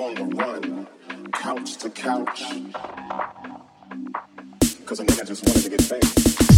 on the run, couch to couch. Cause a nigga just wanted to get paid.